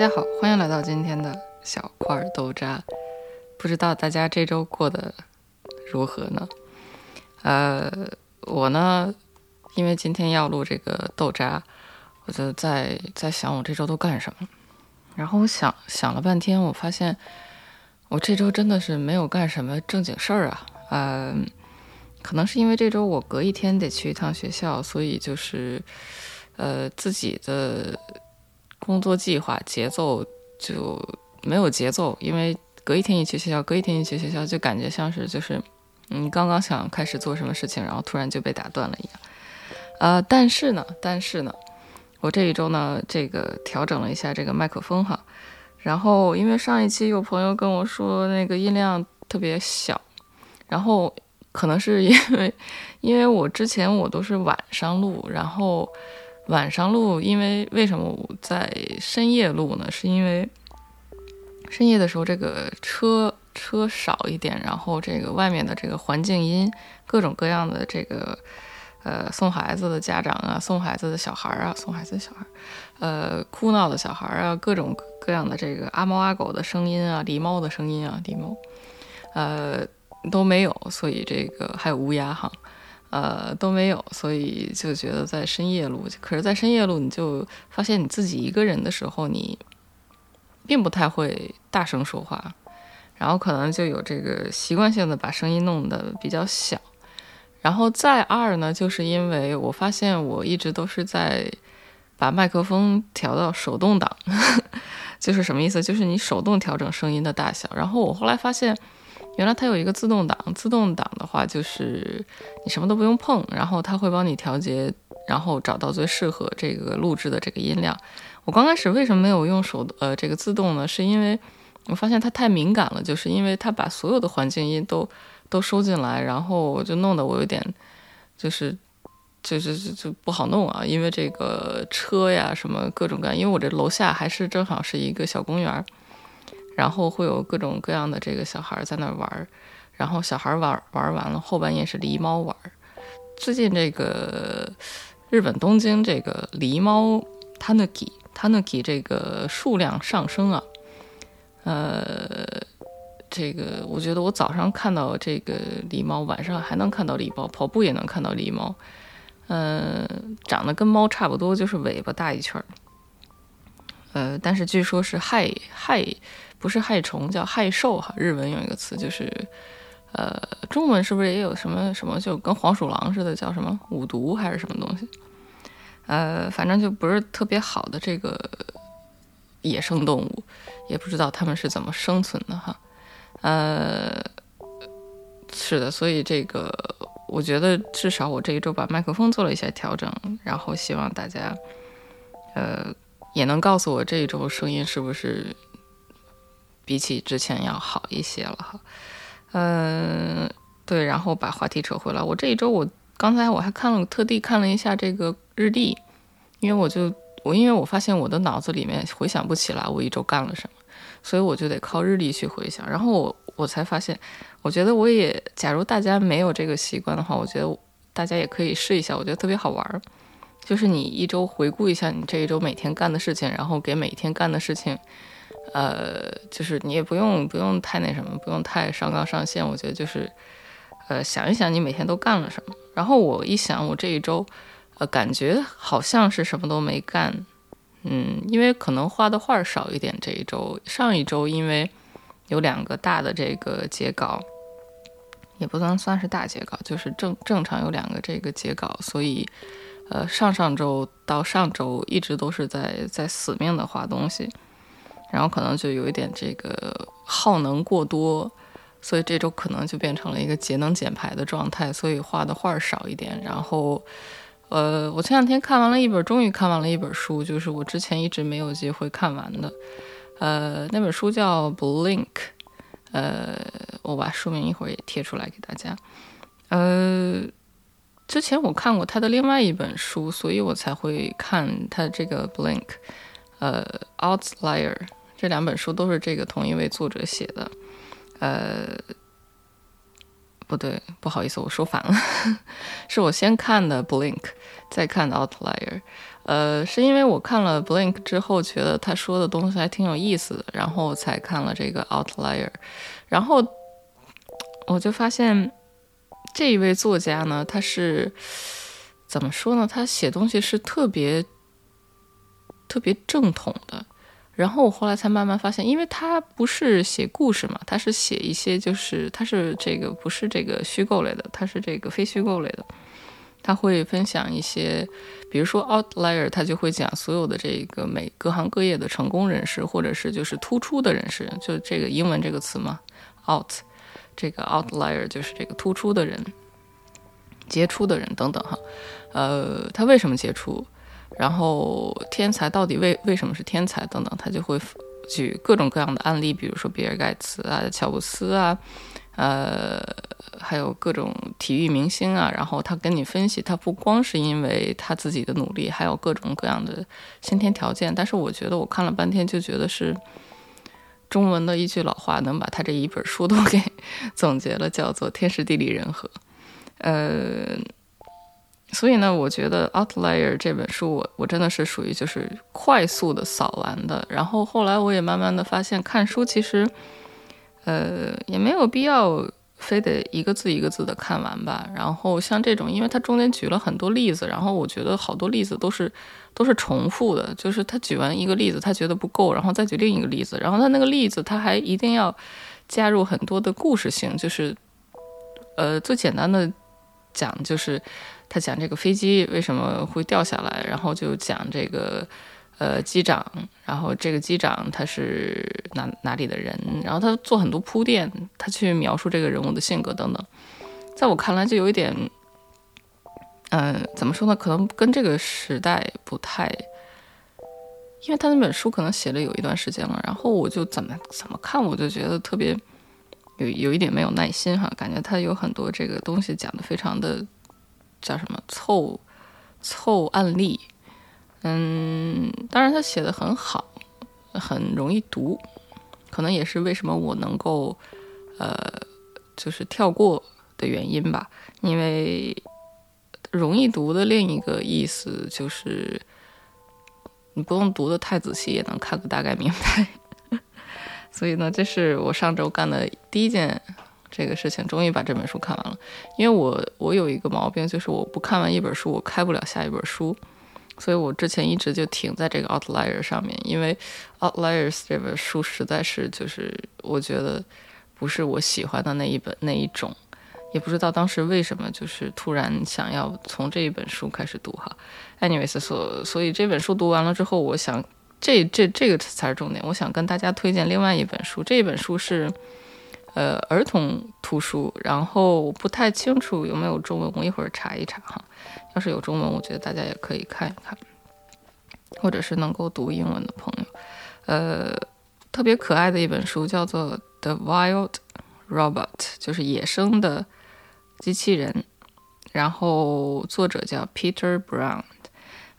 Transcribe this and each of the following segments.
大家好，欢迎来到今天的小块豆渣。不知道大家这周过得如何呢？呃，我呢，因为今天要录这个豆渣，我就在在想我这周都干什么。然后我想想了半天，我发现我这周真的是没有干什么正经事儿啊。嗯，可能是因为这周我隔一天得去一趟学校，所以就是呃自己的。工作计划节奏就没有节奏，因为隔一天一去学校，隔一天一去学校，就感觉像是就是你刚刚想开始做什么事情，然后突然就被打断了一样。呃，但是呢，但是呢，我这一周呢，这个调整了一下这个麦克风哈，然后因为上一期有朋友跟我说那个音量特别小，然后可能是因为因为我之前我都是晚上录，然后。晚上录，因为为什么我在深夜录呢？是因为深夜的时候，这个车车少一点，然后这个外面的这个环境音，各种各样的这个呃送孩子的家长啊，送孩子的小孩啊，送孩子的小孩，呃哭闹的小孩啊，各种各样的这个阿猫阿狗的声音啊，狸猫的声音啊，狸猫，呃都没有，所以这个还有乌鸦哈。呃，都没有，所以就觉得在深夜录。可是，在深夜录，你就发现你自己一个人的时候，你并不太会大声说话，然后可能就有这个习惯性的把声音弄得比较小。然后再二呢，就是因为我发现我一直都是在把麦克风调到手动挡，就是什么意思？就是你手动调整声音的大小。然后我后来发现。原来它有一个自动挡，自动挡的话就是你什么都不用碰，然后它会帮你调节，然后找到最适合这个录制的这个音量。我刚开始为什么没有用手呃这个自动呢？是因为我发现它太敏感了，就是因为它把所有的环境音都都收进来，然后就弄得我有点就是 就是就就不好弄啊，因为这个车呀什么各种各样，因为我这楼下还是正好是一个小公园。然后会有各种各样的这个小孩在那玩儿，然后小孩玩玩完了，后半夜是狸猫玩儿。最近这个日本东京这个狸猫 tanuki tanuki 这个数量上升啊，呃，这个我觉得我早上看到这个狸猫，晚上还能看到狸猫，跑步也能看到狸猫，嗯，长得跟猫差不多，就是尾巴大一圈儿，呃，但是据说是害害。不是害虫，叫害兽哈。日文有一个词，就是，呃，中文是不是也有什么什么，就跟黄鼠狼似的，叫什么五毒还是什么东西？呃，反正就不是特别好的这个野生动物，也不知道它们是怎么生存的哈。呃，是的，所以这个我觉得至少我这一周把麦克风做了一些调整，然后希望大家，呃，也能告诉我这一周声音是不是。比起之前要好一些了哈，嗯，对，然后把话题扯回来，我这一周我刚才我还看了，特地看了一下这个日历，因为我就我因为我发现我的脑子里面回想不起来我一周干了什么，所以我就得靠日历去回想，然后我我才发现，我觉得我也，假如大家没有这个习惯的话，我觉得大家也可以试一下，我觉得特别好玩儿，就是你一周回顾一下你这一周每天干的事情，然后给每天干的事情。呃，就是你也不用不用太那什么，不用太上纲上线。我觉得就是，呃，想一想你每天都干了什么。然后我一想，我这一周，呃，感觉好像是什么都没干。嗯，因为可能画的画少一点。这一周，上一周因为有两个大的这个截稿，也不能算是大截稿，就是正正常有两个这个截稿，所以，呃，上上周到上周一直都是在在死命的画东西。然后可能就有一点这个耗能过多，所以这周可能就变成了一个节能减排的状态，所以画的画少一点。然后，呃，我前两天看完了一本，终于看完了一本书，就是我之前一直没有机会看完的。呃，那本书叫《Blink》，呃，我把书名一会儿也贴出来给大家。呃，之前我看过他的另外一本书，所以我才会看他这个《Blink》，呃，《Outlier》。这两本书都是这个同一位作者写的，呃，不对，不好意思，我说反了，是我先看的 Blink，再看的 Outlier。呃，是因为我看了 Blink 之后，觉得他说的东西还挺有意思的，然后才看了这个 Outlier。然后我就发现这一位作家呢，他是怎么说呢？他写东西是特别特别正统的。然后我后来才慢慢发现，因为他不是写故事嘛，他是写一些就是他是这个不是这个虚构类的，他是这个非虚构类的。他会分享一些，比如说 outlier，他就会讲所有的这个每各行各业的成功人士，或者是就是突出的人士，就这个英文这个词嘛，out，这个 outlier 就是这个突出的人、杰出的人等等哈。呃，他为什么杰出？然后天才到底为为什么是天才等等，他就会举各种各样的案例，比如说比尔盖茨啊、乔布斯啊，呃，还有各种体育明星啊。然后他跟你分析，他不光是因为他自己的努力，还有各种各样的先天条件。但是我觉得我看了半天，就觉得是中文的一句老话，能把他这一本书都给 总结了，叫做天时地利人和。呃。所以呢，我觉得《Outlier》这本书，我我真的是属于就是快速的扫完的。然后后来我也慢慢的发现，看书其实，呃，也没有必要非得一个字一个字的看完吧。然后像这种，因为它中间举了很多例子，然后我觉得好多例子都是都是重复的，就是他举完一个例子，他觉得不够，然后再举另一个例子，然后他那个例子他还一定要加入很多的故事性，就是呃，最简单的讲就是。他讲这个飞机为什么会掉下来，然后就讲这个，呃，机长，然后这个机长他是哪哪里的人，然后他做很多铺垫，他去描述这个人物的性格等等，在我看来就有一点，嗯，怎么说呢？可能跟这个时代不太，因为他那本书可能写了有一段时间了，然后我就怎么怎么看，我就觉得特别有有一点没有耐心哈，感觉他有很多这个东西讲的非常的。叫什么凑凑案例？嗯，当然他写的很好，很容易读，可能也是为什么我能够呃就是跳过的原因吧。因为容易读的另一个意思就是你不用读的太仔细，也能看个大概明白。所以呢，这是我上周干的第一件。这个事情终于把这本书看完了，因为我我有一个毛病，就是我不看完一本书，我开不了下一本书，所以我之前一直就停在这个 Outlier 上面，因为 Outliers 这本书实在是就是我觉得不是我喜欢的那一本那一种，也不知道当时为什么就是突然想要从这一本书开始读哈，anyways 所所以这本书读完了之后，我想这这这个才是重点，我想跟大家推荐另外一本书，这本书是。呃，儿童图书，然后不太清楚有没有中文，我一会儿查一查哈。要是有中文，我觉得大家也可以看一看，或者是能够读英文的朋友，呃，特别可爱的一本书叫做《The Wild Robot》，就是野生的机器人，然后作者叫 Peter Brown。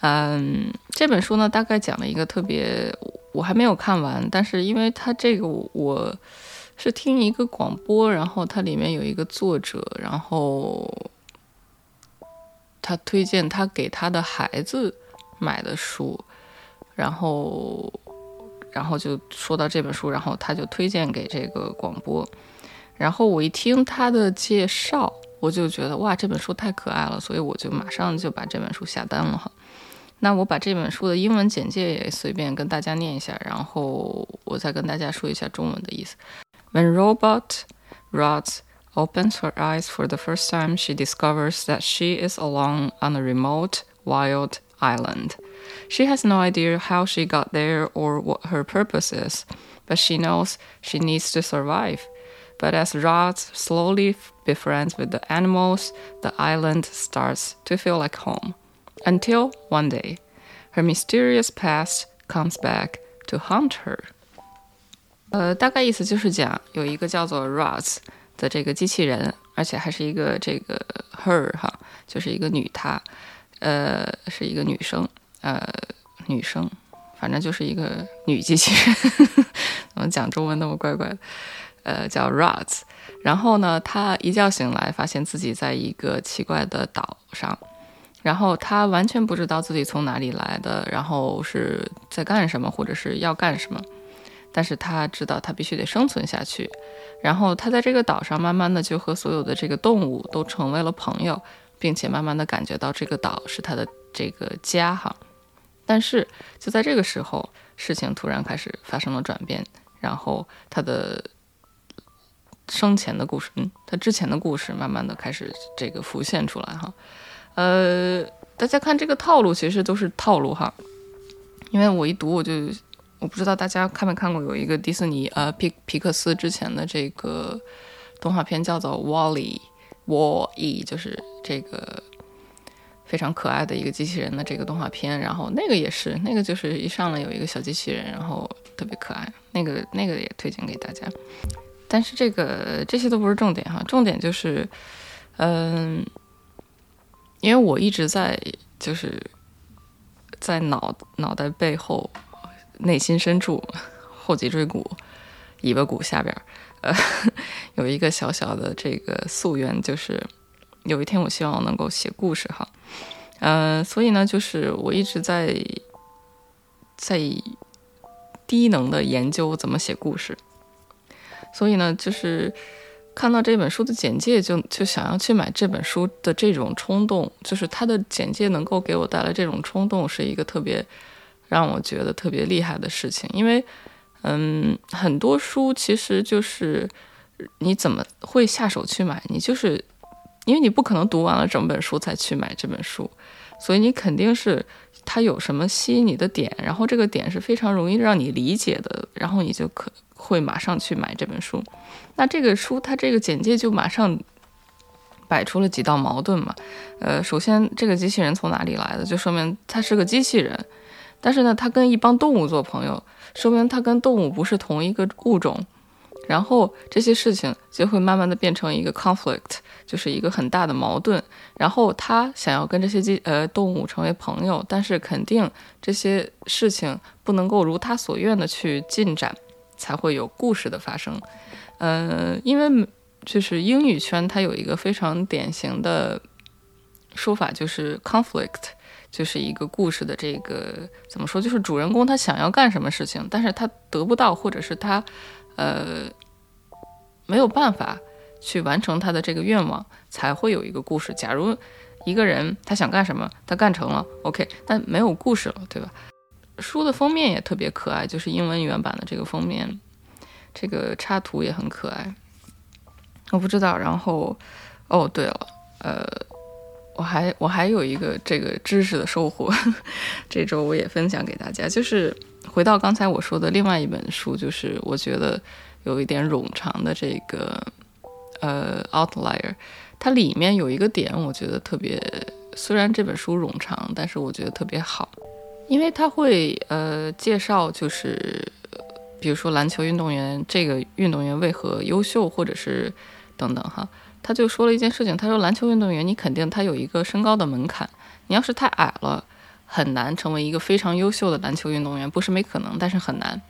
嗯，这本书呢，大概讲了一个特别，我还没有看完，但是因为它这个我。是听一个广播，然后它里面有一个作者，然后他推荐他给他的孩子买的书，然后然后就说到这本书，然后他就推荐给这个广播，然后我一听他的介绍，我就觉得哇，这本书太可爱了，所以我就马上就把这本书下单了哈。那我把这本书的英文简介也随便跟大家念一下，然后我再跟大家说一下中文的意思。When robot Roz opens her eyes for the first time, she discovers that she is alone on a remote, wild island. She has no idea how she got there or what her purpose is, but she knows she needs to survive. But as Roz slowly befriends with the animals, the island starts to feel like home. Until one day, her mysterious past comes back to haunt her. 呃，大概意思就是讲有一个叫做 Roz 的这个机器人，而且还是一个这个 her 哈，就是一个女她，呃，是一个女生，呃，女生，反正就是一个女机器人。怎么讲中文那么怪怪的？呃，叫 Roz，然后呢，她一觉醒来，发现自己在一个奇怪的岛上，然后他完全不知道自己从哪里来的，然后是在干什么，或者是要干什么。但是他知道他必须得生存下去，然后他在这个岛上慢慢的就和所有的这个动物都成为了朋友，并且慢慢的感觉到这个岛是他的这个家哈。但是就在这个时候，事情突然开始发生了转变，然后他的生前的故事，嗯，他之前的故事慢慢的开始这个浮现出来哈。呃，大家看这个套路其实都是套路哈，因为我一读我就。我不知道大家看没看过，有一个迪士尼呃皮皮克斯之前的这个动画片叫做《Wall-E》，Wall-E 就是这个非常可爱的一个机器人的这个动画片。然后那个也是，那个就是一上来有一个小机器人，然后特别可爱。那个那个也推荐给大家。但是这个这些都不是重点哈，重点就是嗯，因为我一直在就是在脑脑袋背后。内心深处，后脊椎骨、尾巴骨下边，呃，有一个小小的这个夙愿，就是有一天我希望能够写故事哈，嗯，所以呢，就是我一直在在低能的研究怎么写故事，所以呢，就是看到这本书的简介，就就想要去买这本书的这种冲动，就是它的简介能够给我带来这种冲动，是一个特别。让我觉得特别厉害的事情，因为，嗯，很多书其实就是你怎么会下手去买？你就是因为你不可能读完了整本书才去买这本书，所以你肯定是它有什么吸引你的点，然后这个点是非常容易让你理解的，然后你就可会马上去买这本书。那这个书它这个简介就马上摆出了几道矛盾嘛？呃，首先这个机器人从哪里来的，就说明它是个机器人。但是呢，他跟一帮动物做朋友，说明他跟动物不是同一个物种，然后这些事情就会慢慢的变成一个 conflict，就是一个很大的矛盾。然后他想要跟这些机呃动物成为朋友，但是肯定这些事情不能够如他所愿的去进展，才会有故事的发生。呃，因为就是英语圈它有一个非常典型的说法，就是 conflict。就是一个故事的这个怎么说？就是主人公他想要干什么事情，但是他得不到，或者是他，呃，没有办法去完成他的这个愿望，才会有一个故事。假如一个人他想干什么，他干成了，OK，但没有故事了，对吧？书的封面也特别可爱，就是英文原版的这个封面，这个插图也很可爱。我不知道，然后，哦，对了，呃。我还我还有一个这个知识的收获，这周我也分享给大家。就是回到刚才我说的另外一本书，就是我觉得有一点冗长的这个呃《Outlier》，它里面有一个点，我觉得特别。虽然这本书冗长，但是我觉得特别好，因为它会呃介绍，就是比如说篮球运动员这个运动员为何优秀，或者是等等哈。他就说了一件事情，他说篮球运动员，你肯定他有一个身高的门槛，你要是太矮了，很难成为一个非常优秀的篮球运动员，不是没可能，但是很难。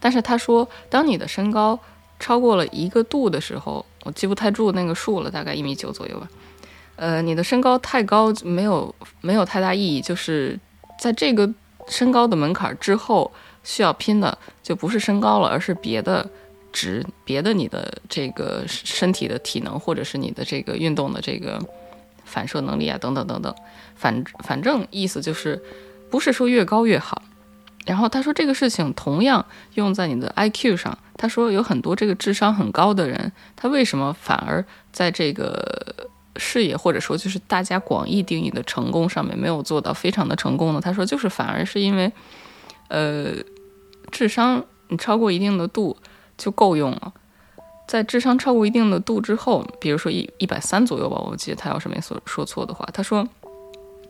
但是他说，当你的身高超过了一个度的时候，我记不太住那个数了，大概一米九左右吧。呃，你的身高太高没有没有太大意义，就是在这个身高的门槛之后，需要拼的就不是身高了，而是别的。值别的你的这个身体的体能，或者是你的这个运动的这个反射能力啊，等等等等，反反正意思就是，不是说越高越好。然后他说这个事情同样用在你的 IQ 上。他说有很多这个智商很高的人，他为什么反而在这个事业或者说就是大家广义定义的成功上面没有做到非常的成功呢？他说就是反而是因为，呃，智商你超过一定的度。就够用了，在智商超过一定的度之后，比如说一一百三左右吧，我记得他要是没说说错的话，他说，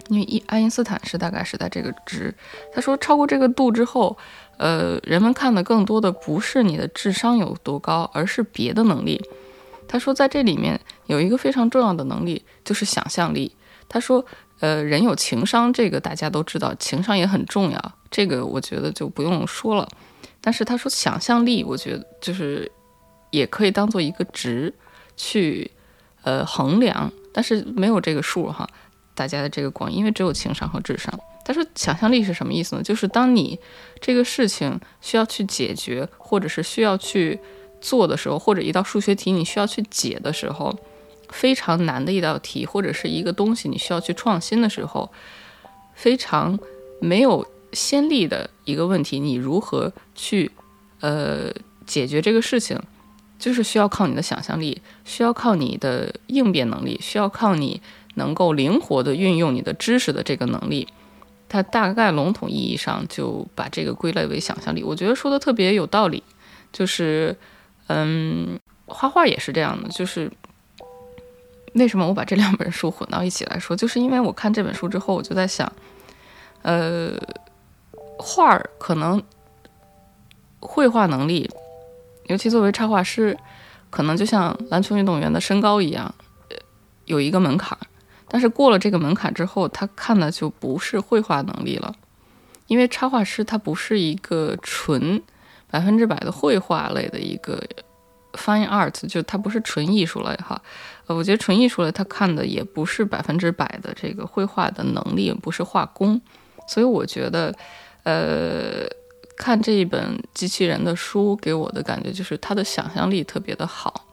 因为一爱因斯坦是大概是在这个值，他说超过这个度之后，呃，人们看的更多的不是你的智商有多高，而是别的能力。他说在这里面有一个非常重要的能力，就是想象力。他说，呃，人有情商，这个大家都知道，情商也很重要，这个我觉得就不用说了。但是他说想象力，我觉得就是也可以当做一个值，去呃衡量，但是没有这个数哈，大家的这个光，因为只有情商和智商。他说想象力是什么意思呢？就是当你这个事情需要去解决，或者是需要去做的时候，或者一道数学题你需要去解的时候，非常难的一道题，或者是一个东西你需要去创新的时候，非常没有先例的一个问题，你如何去呃？解决这个事情，就是需要靠你的想象力，需要靠你的应变能力，需要靠你能够灵活的运用你的知识的这个能力。它大概笼统意义上就把这个归类为想象力。我觉得说的特别有道理，就是，嗯，画画也是这样的。就是为什么我把这两本书混到一起来说，就是因为我看这本书之后，我就在想，呃，画儿可能绘画能力。尤其作为插画师，可能就像篮球运动员的身高一样，呃有一个门槛。但是过了这个门槛之后，他看的就不是绘画能力了，因为插画师他不是一个纯百分之百的绘画类的一个 fine art，就他不是纯艺术类哈。呃，我觉得纯艺术类他看的也不是百分之百的这个绘画的能力，不是画工。所以我觉得，呃。看这一本机器人的书，给我的感觉就是他的想象力特别的好。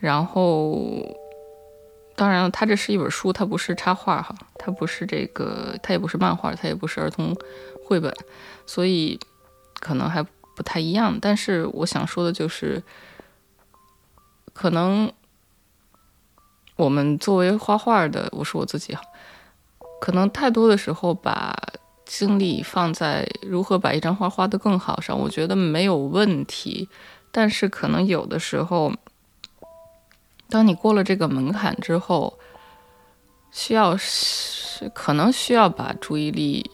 然后，当然了，它这是一本书，它不是插画哈，它不是这个，它也不是漫画，它也不是儿童绘本，所以可能还不太一样。但是我想说的就是，可能我们作为画画的，我说我自己哈，可能太多的时候把。精力放在如何把一张画画得更好上，我觉得没有问题。但是可能有的时候，当你过了这个门槛之后，需要是可能需要把注意力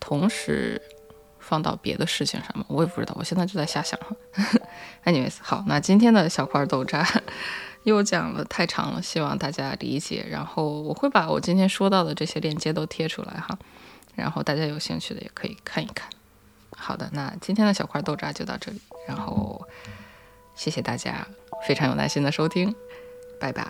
同时放到别的事情上面。我也不知道，我现在就在瞎想。Anyways，好，那今天的小块豆渣。又讲了太长了，希望大家理解。然后我会把我今天说到的这些链接都贴出来哈，然后大家有兴趣的也可以看一看。好的，那今天的小块豆渣就到这里，然后谢谢大家非常有耐心的收听，拜拜。